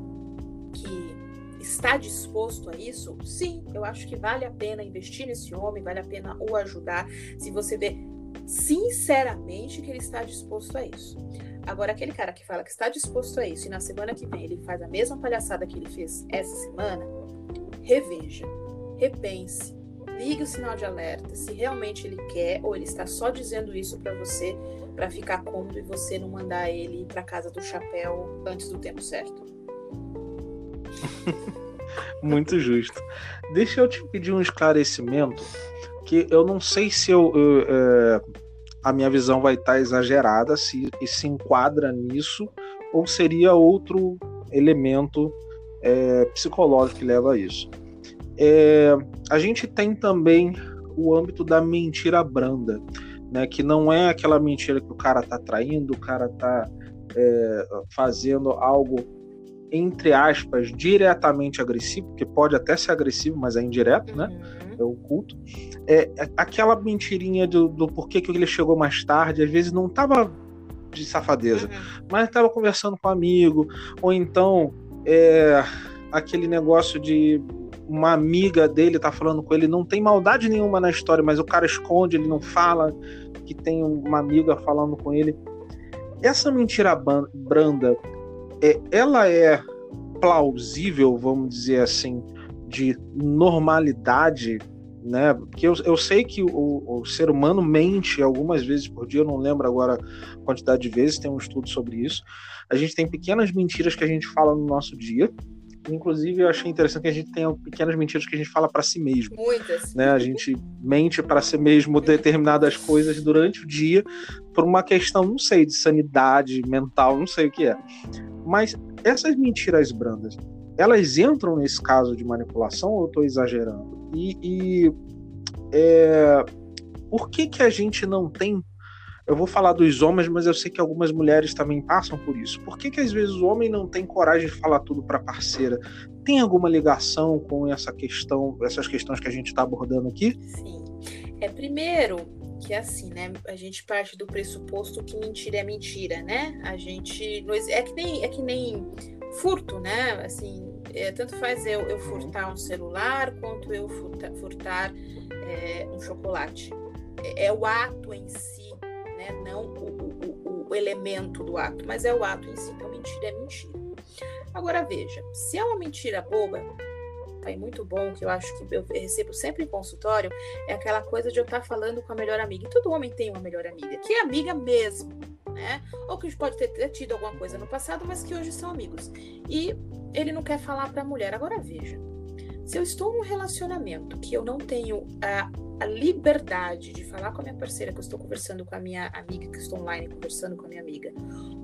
que está disposto a isso, sim, eu acho que vale a pena investir nesse homem, vale a pena o ajudar, se você vê sinceramente que ele está disposto a isso. Agora, aquele cara que fala que está disposto a isso e na semana que vem ele faz a mesma palhaçada que ele fez essa semana, reveja, repense, ligue o sinal de alerta se realmente ele quer ou ele está só dizendo isso para você para ficar cômodo e você não mandar ele para casa do chapéu antes do tempo certo. Muito justo. Deixa eu te pedir um esclarecimento que eu não sei se eu, eu é, a minha visão vai estar tá exagerada se e se enquadra nisso ou seria outro elemento é, psicológico que leva a isso. É, a gente tem também o âmbito da mentira branda, né? Que não é aquela mentira que o cara tá traindo, o cara tá é, fazendo algo entre aspas diretamente agressivo, porque pode até ser agressivo, mas é indireto, né? uhum. É oculto. É, é aquela mentirinha do, do porquê que ele chegou mais tarde, às vezes não tava de safadeza, uhum. mas estava conversando com um amigo, ou então é, aquele negócio de uma amiga dele tá falando com ele, não tem maldade nenhuma na história, mas o cara esconde, ele não fala que tem uma amiga falando com ele. Essa mentira branda, é, ela é plausível, vamos dizer assim, de normalidade, né? Porque eu, eu sei que o, o, ser humano mente algumas vezes por dia, eu não lembro agora a quantidade de vezes, tem um estudo sobre isso. A gente tem pequenas mentiras que a gente fala no nosso dia. Inclusive, eu achei interessante que a gente tenha pequenas mentiras que a gente fala para si mesmo. Muitas. Né? A gente mente para si mesmo determinadas coisas durante o dia por uma questão, não sei, de sanidade mental, não sei o que é. Mas essas mentiras brandas, elas entram nesse caso de manipulação ou eu estou exagerando? E, e é, por que, que a gente não tem. Eu vou falar dos homens, mas eu sei que algumas mulheres também passam por isso. Por que, que às vezes o homem não tem coragem de falar tudo para a parceira? Tem alguma ligação com essa questão, essas questões que a gente está abordando aqui? Sim. É primeiro que é assim, né? A gente parte do pressuposto que mentira é mentira, né? A gente é que nem é que nem furto, né? Assim, é, tanto faz eu, eu furtar um celular quanto eu furtar, furtar é, um chocolate. É, é, o ato em si, né? Não o, o, o, elemento do ato, mas é o ato em si. Então, mentira é mentira. Agora veja, se é uma mentira boba, é muito bom, que eu acho que eu recebo sempre em consultório, é aquela coisa de eu estar falando com a melhor amiga. E todo homem tem uma melhor amiga, que é amiga mesmo né? Ou que pode ter, tido alguma coisa no passado, mas que hoje são amigos. E ele não quer falar para a mulher. Agora veja, se eu estou num relacionamento que eu não tenho a, a, liberdade de falar com a minha parceira, que eu estou conversando com a minha amiga, que estou online conversando com a minha amiga,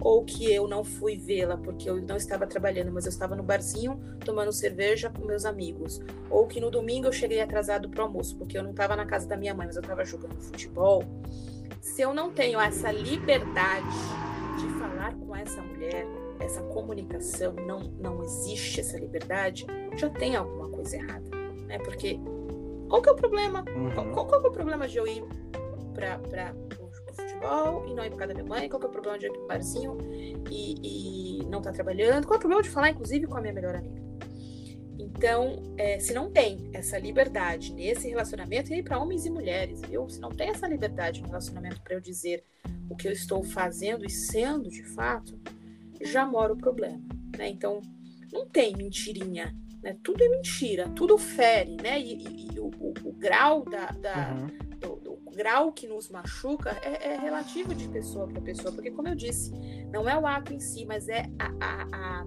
ou que eu não fui vê-la porque eu não estava trabalhando, mas eu estava no barzinho tomando cerveja com meus amigos, ou que no domingo eu cheguei atrasado para o almoço porque eu não estava na casa da minha mãe, mas eu estava jogando futebol se eu não tenho essa liberdade de falar com essa mulher, essa comunicação, não, não existe essa liberdade, já tem alguma coisa errada, né? Porque qual que é o problema? Uhum. Qual, qual, é o problema de eu ir para o futebol e não ir para casa da minha mãe? Qual que é o problema de eu ir para o barzinho e, e não estar tá trabalhando? Qual é o problema de falar, inclusive, com a minha melhor amiga? Então, é, se não tem essa liberdade nesse relacionamento, e aí para homens e mulheres, viu? Se não tem essa liberdade no relacionamento para eu dizer o que eu estou fazendo e sendo de fato, já mora o problema, né? Então, não tem mentirinha, né? Tudo é mentira, tudo fere, né? E, e, e o, o, o, grau da, da uhum. do, do, grau que nos machuca é, é relativo de pessoa para pessoa, porque como eu disse, não é o ato em si, mas é a, a, a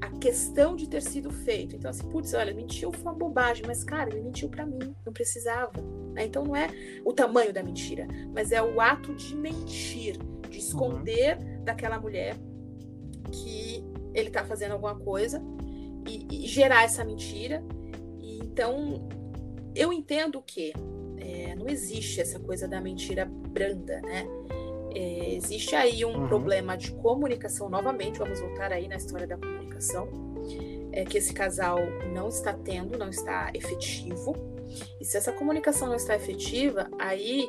a questão de ter sido feito. Então, assim, putz, olha, mentiu foi uma bobagem, mas, cara, ele mentiu para mim, não precisava. Né? Então, não é o tamanho da mentira, mas é o ato de mentir, de esconder uhum. daquela mulher que ele tá fazendo alguma coisa e, e gerar essa mentira. E, então, eu entendo que é, não existe essa coisa da mentira branda, né? É, existe aí um uhum. problema de comunicação, novamente, vamos voltar aí na história da comunicação, é, que esse casal não está tendo, não está efetivo. E se essa comunicação não está efetiva, aí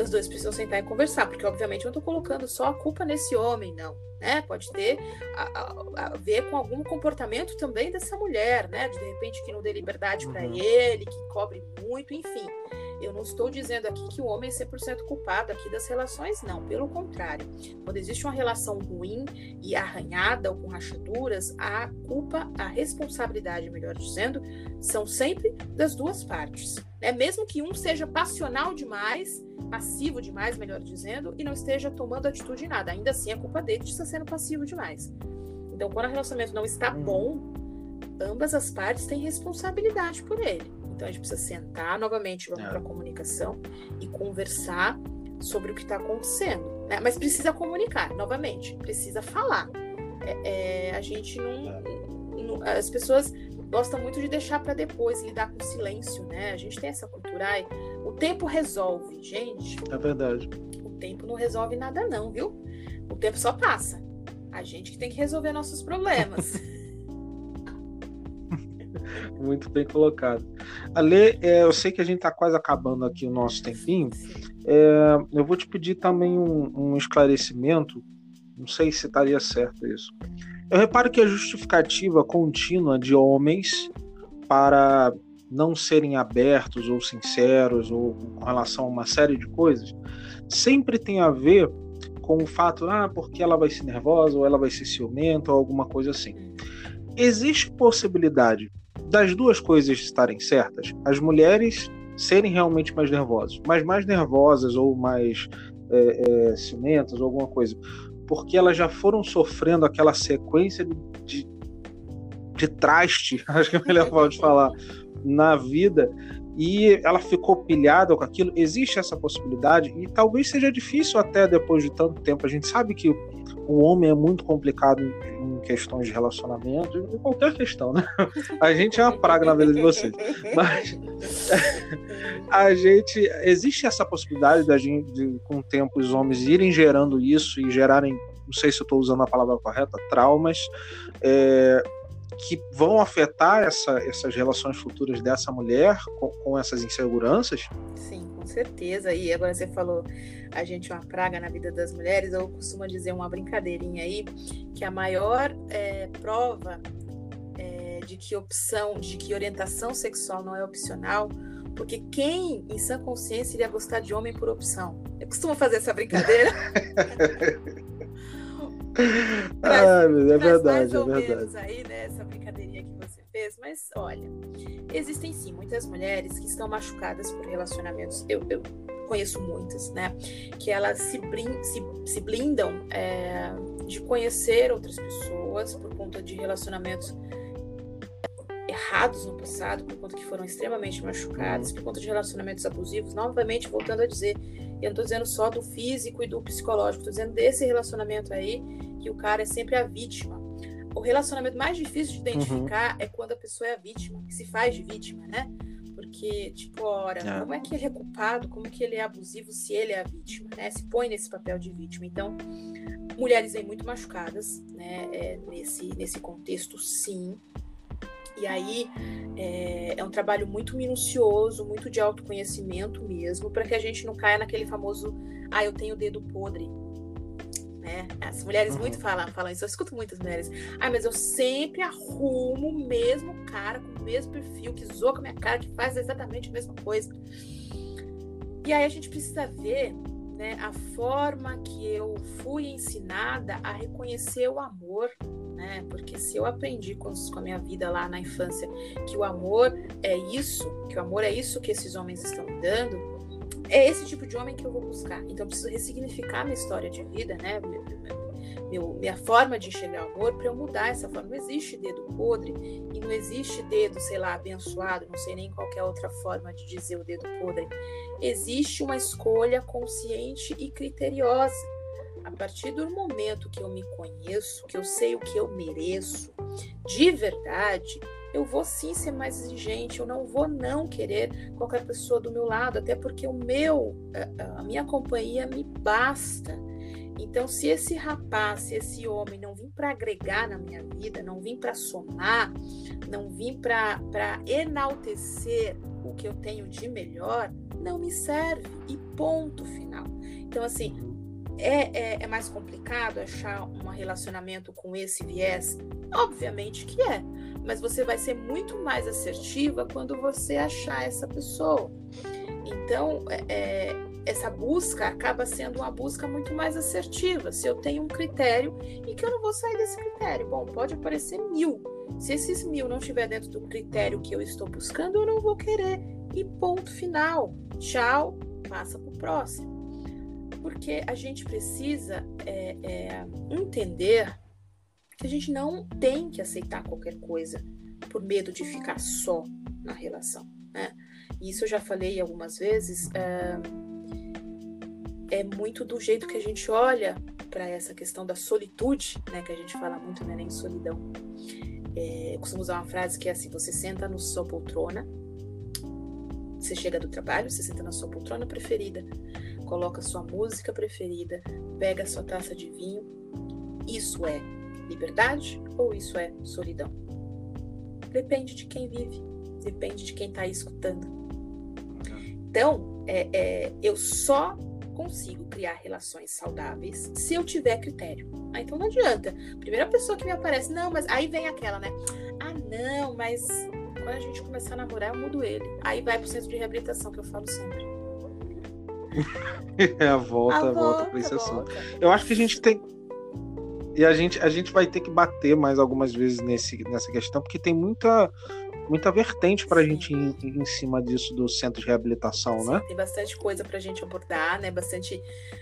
os dois precisam sentar e conversar, porque obviamente eu não estou colocando só a culpa nesse homem, não. Né? Pode ter a, a, a, ver com algum comportamento também dessa mulher, né? De, de repente que não dê liberdade uhum. para ele, que cobre muito, enfim. Eu não estou dizendo aqui que o homem é 100% culpado aqui das relações, não. Pelo contrário. Quando existe uma relação ruim e arranhada ou com rachaduras, a culpa, a responsabilidade, melhor dizendo, são sempre das duas partes. Né? Mesmo que um seja passional demais, passivo demais, melhor dizendo, e não esteja tomando atitude em nada. Ainda assim, a culpa dele está sendo passivo demais. Então, quando o relacionamento não está uhum. bom, ambas as partes têm responsabilidade por ele. Então a gente precisa sentar novamente, vamos é. para a comunicação e conversar sobre o que está acontecendo. Né? Mas precisa comunicar, novamente, precisa falar. É, é, a gente não, é. não, As pessoas gostam muito de deixar para depois, lidar com silêncio, né? A gente tem essa cultura. Ai, o tempo resolve, gente. É verdade. O tempo não resolve nada, não, viu? O tempo só passa. A gente que tem que resolver nossos problemas. Muito bem colocado. Ale, é, eu sei que a gente está quase acabando aqui o nosso tempinho. É, eu vou te pedir também um, um, esclarecimento. Não sei se estaria certo isso. Eu reparo que a justificativa contínua de homens para não serem abertos ou sinceros ou com relação a uma série de coisas sempre tem a ver com o fato, ah, porque ela vai ser nervosa ou ela vai ser ciumenta ou alguma coisa assim. existe possibilidade das duas coisas estarem certas? As mulheres serem realmente mais nervosas, mas mais nervosas ou mais é, é, ciumentas ou alguma coisa, porque elas já foram sofrendo aquela sequência de, de, traste, acho que é melhor de falar, na vida e ela ficou pilhada com aquilo. Existe essa possibilidade e talvez seja difícil até depois de tanto tempo. A gente sabe que o homem é muito complicado em questões de relacionamento, em qualquer questão, né? A gente é uma praga na vida de vocês. Mas a gente existe essa possibilidade da gente, de, com o tempo, os homens irem gerando isso e gerarem, não sei se eu estou usando a palavra correta, traumas. É, que vão afetar essa, essas relações futuras dessa mulher com, com, essas inseguranças? Sim, com certeza. E agora você falou, a gente é uma praga na vida das mulheres. Eu costumo dizer uma brincadeirinha aí, que a maior é, prova é, de que opção, de que orientação sexual não é opcional, porque quem, em sã consciência, iria gostar de homem por opção? Eu costumo fazer essa brincadeira. ah, é verdade, mais é ou é verdade. menos aí, né, essa brincadeirinha que você fez, mas olha, existem sim muitas mulheres que estão machucadas por relacionamentos. Eu, eu conheço muitas, né? Que elas se, blind, se, se blindam é, de conhecer outras pessoas por conta de relacionamentos errados no passado, por conta que foram extremamente machucadas, uhum. por conta de relacionamentos abusivos. Novamente, voltando a dizer, eu não estou dizendo só do físico e do psicológico, estou dizendo desse relacionamento aí, que o cara é sempre a vítima. O relacionamento mais difícil de identificar uhum. é quando a pessoa é a vítima, que se faz de vítima, né? Porque, tipo, ora, é. como é que ele é culpado, como é que ele é abusivo se ele é a vítima, né? Se põe nesse papel de vítima. Então, mulheres vêm muito machucadas, né? É, nesse, nesse contexto, sim. E aí é, é, um trabalho muito minucioso, muito de autoconhecimento mesmo, para que a gente não caia naquele famoso, ah, eu tenho o dedo podre. Né? As mulheres uhum. muito falam, falam isso, eu escuto muitas mulheres. Ah, mas eu sempre arrumo o mesmo cara, com o mesmo perfil, que zoa com a minha cara, que faz exatamente a mesma coisa. E aí a gente precisa ver né, a forma que eu fui ensinada a reconhecer o amor né? Porque se eu aprendi com, com a minha vida lá na infância que o amor é isso, que o amor é isso que esses homens estão me dando, é esse tipo de homem que eu vou buscar. Então eu preciso ressignificar minha história de vida, né? Meu, minha forma de enxergar o amor para eu mudar essa forma. Não existe dedo podre e não existe dedo, sei lá, abençoado, não sei nem qualquer outra forma de dizer o dedo podre. Existe uma escolha consciente e criteriosa a partir do momento que eu me conheço, que eu sei o que eu mereço, de verdade, eu vou sim ser mais exigente, eu não vou não querer qualquer pessoa do meu lado, até porque o meu, a minha companhia me basta. Então, se esse rapaz, se esse homem não vir para agregar na minha vida, não vir para somar, não vir para enaltecer o que eu tenho de melhor, não me serve. E ponto final. Então, assim, é, é, é, mais complicado achar um relacionamento com esse viés? Obviamente que é, mas você vai ser muito mais assertiva quando você achar essa pessoa. Então, é, é, essa busca acaba sendo uma busca muito mais assertiva. Se eu tenho um critério e que eu não vou sair desse critério, bom, pode aparecer mil. Se esses mil não estiver dentro do critério que eu estou buscando, eu não vou querer. E ponto final. Tchau, passa para o próximo porque a gente precisa é, é, entender que a gente não tem que aceitar qualquer coisa por medo de ficar só na relação. Né? Isso eu já falei algumas vezes. É, é muito do jeito que a gente olha para essa questão da solitude, né? Que a gente fala muito, né? Nem solidão. É, eu costumo usar uma frase que é assim: você senta na sua poltrona, você chega do trabalho, você senta na sua poltrona preferida, coloca sua música preferida, pega sua taça de vinho. Isso é liberdade ou isso é solidão? Depende de quem vive, depende de quem está escutando. Então, é, é, eu só consigo criar relações saudáveis se eu tiver critério. Ah, então não adianta. Primeira pessoa que me aparece, não, mas aí vem aquela, né? Ah, não, mas quando a gente começar a namorar, eu mudo ele. Aí vai pro centro de reabilitação, que eu falo sempre. é a volta, a, volta, volta para esse assunto. Eu acho que a gente tem. E a gente, a gente vai ter que bater mais algumas vezes nesse, nessa questão, porque tem muita, muita vertente para a gente ir em, em, cima disso do centro de reabilitação, Sim, né? Tem bastante coisa para a gente abordar, né? Bastante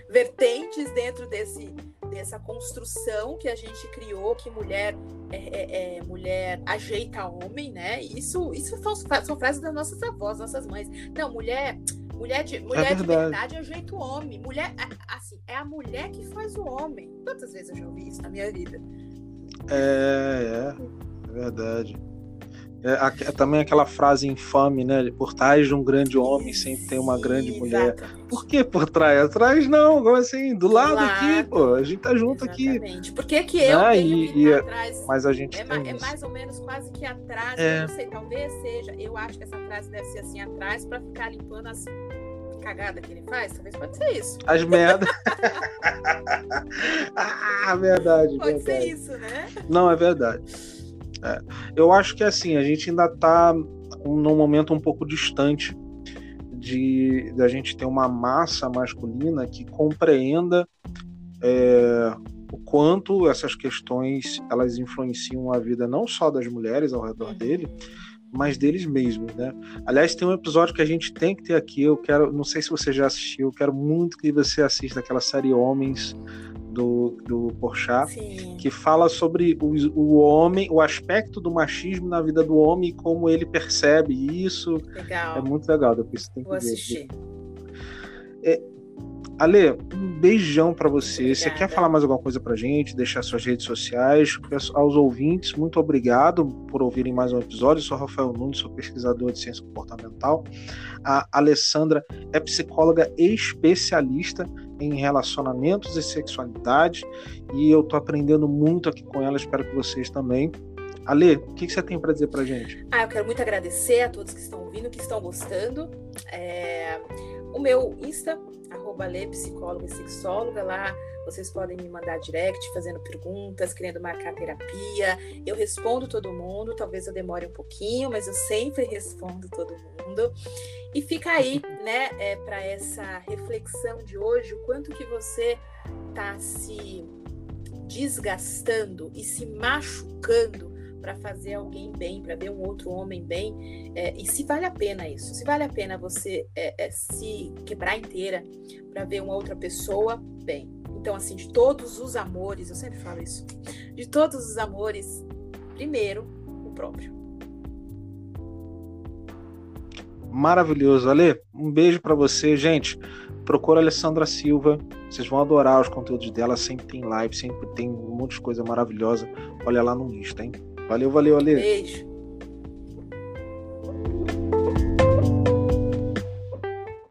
vertentes dentro desse, dessa construção que a gente criou, que mulher é, é, é mulher ajeita homem, né? Isso, isso são frases das nossas avós, nossas mães. Não, mulher Mulher de, mulher é de verdade é o homem. Mulher, assim, é a mulher que faz o homem. Quantas vezes eu já ouvi isso na minha vida? É, é, é verdade. É, é, também aquela frase infame, né? Por trás de um grande homem sempre tem uma grande mulher. Por que por trás? Atrás não, como assim? Do, do lado, lado, aqui, pô. A gente tá junto Exatamente. aqui. Por que, que eu né? tenho e, que e, atrás? Mas a gente é, tem é mais ou menos quase que atrás. É. Eu não sei, talvez seja. Eu acho que essa frase deve ser assim atrás para ficar limpando as cagada que ele faz, talvez pode ser isso. As merdas. ah, verdade. Pode verdade. ser isso, né? Não, é verdade. É. Eu acho que assim, a gente ainda está num momento um pouco distante de, de a gente ter uma massa masculina que compreenda é, o quanto essas questões elas influenciam a vida não só das mulheres ao redor uhum. dele, mas deles mesmos, né? Aliás, tem um episódio que a gente tem que ter aqui. Eu quero, não sei se você já assistiu, eu quero muito que você assista aquela série Homens do, do Porchat, Sim. que fala sobre o, o homem, o aspecto do machismo na vida do homem e como ele percebe isso. Legal. É muito legal. Depois você tem Vou que assistir. É, Ale, um beijão para você. Obrigada. Você quer falar mais alguma coisa pra gente? Deixar suas redes sociais? Aos ouvintes, muito obrigado por ouvirem mais um episódio. Eu sou Rafael Nunes, sou pesquisador de ciência comportamental. A Alessandra é psicóloga especialista em relacionamentos e sexualidade e eu tô aprendendo muito aqui com ela, espero que vocês também. Ale, o que, você tem para dizer pra gente? Ah, eu quero muito agradecer a todos que estão ouvindo, que estão gostando. É... O meu Insta arroba Psicóloga e Sexóloga. Lá vocês podem me mandar direct, fazendo perguntas, querendo marcar terapia. Eu respondo todo mundo, talvez eu demore um pouquinho, mas eu sempre respondo todo mundo. E fica aí, né, é, para essa reflexão de hoje, o quanto que você está se desgastando e se machucando para fazer alguém bem, para ver um outro homem bem, é, e se vale a pena isso, se vale a pena você é, é, se quebrar inteira para ver uma outra pessoa bem. Então, assim, de todos os amores, eu sempre falo isso, de todos os amores, primeiro o próprio. Maravilhoso, Ale. Um beijo para você, gente. Procura a Alessandra Silva. Vocês vão adorar os conteúdos dela. Sempre tem live, sempre tem um monte de coisa maravilhosa. Olha lá no Insta, hein? Valeu, valeu, Ale. Beijo.